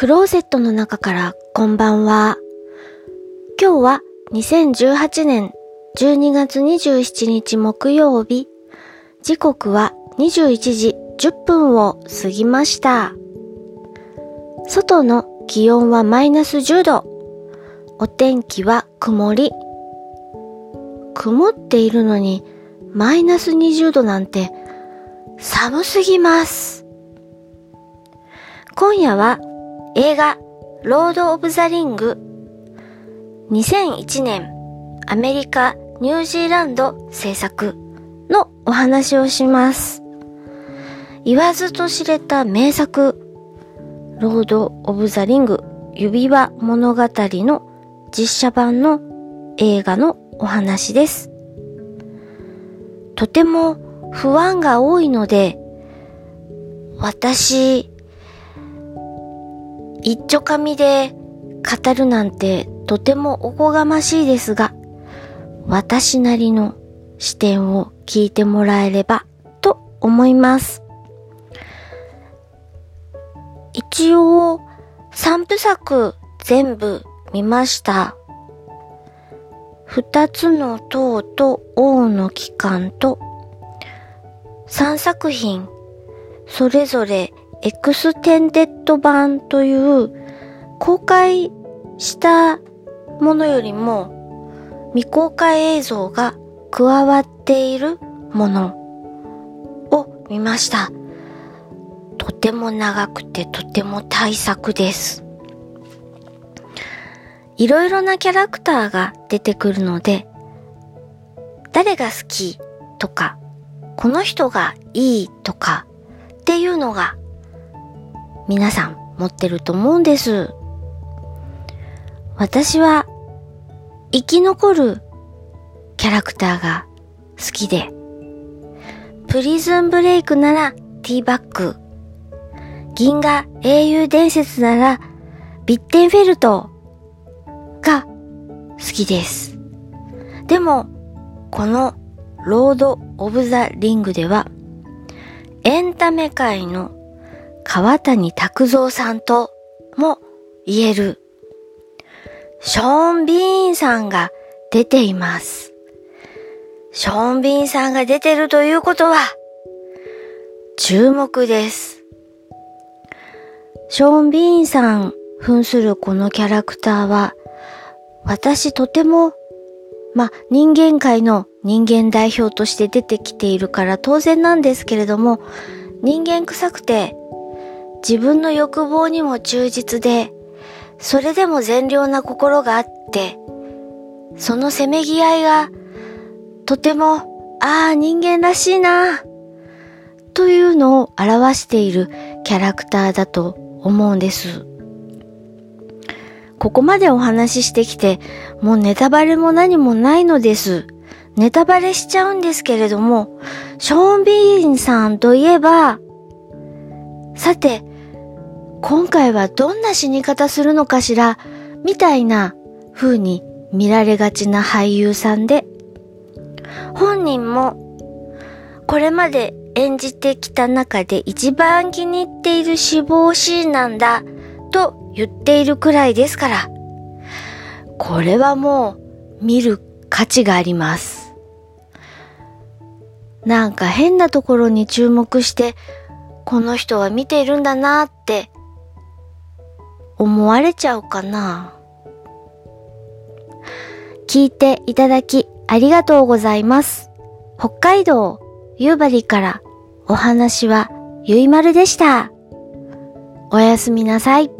クローゼットの中からこんばんは。今日は2018年12月27日木曜日。時刻は21時10分を過ぎました。外の気温はマイナス10度。お天気は曇り。曇っているのにマイナス20度なんて寒すぎます。今夜は映画ロード・オブ・ザ・リング2001年アメリカ・ニュージーランド制作のお話をします。言わずと知れた名作ロード・オブ・ザ・リング指輪物語の実写版の映画のお話です。とても不安が多いので、私、一丁紙で語るなんてとてもおこがましいですが、私なりの視点を聞いてもらえればと思います。一応、三部作全部見ました。二つの塔と王の帰還と三作品それぞれエクステンデッド版という公開したものよりも未公開映像が加わっているものを見ました。とても長くてとても大作です。いろいろなキャラクターが出てくるので、誰が好きとか、この人がいいとかっていうのが皆さん持ってると思うんです。私は生き残るキャラクターが好きで、プリズンブレイクならティーバック、銀河英雄伝説ならビッテンフェルトが好きです。でも、このロード・オブ・ザ・リングでは、エンタメ界の川谷拓三さんとも言える、ショーン・ビーンさんが出ています。ショーン・ビーンさんが出てるということは、注目です。ショーン・ビーンさん扮するこのキャラクターは、私とても、ま人間界の人間代表として出てきているから当然なんですけれども、人間臭くて、自分の欲望にも忠実で、それでも善良な心があって、そのせめぎ合いが、とても、ああ、人間らしいな、というのを表しているキャラクターだと思うんです。ここまでお話ししてきて、もうネタバレも何もないのです。ネタバレしちゃうんですけれども、ショーン・ビーンさんといえば、さて、今回はどんな死に方するのかしら、みたいな風に見られがちな俳優さんで、本人も、これまで演じてきた中で一番気に入っている死亡シーンなんだ、と言っているくらいですから、これはもう見る価値があります。なんか変なところに注目して、この人は見ているんだなって思われちゃうかな。聞いていただきありがとうございます。北海道夕張からお話はゆいまるでした。おやすみなさい。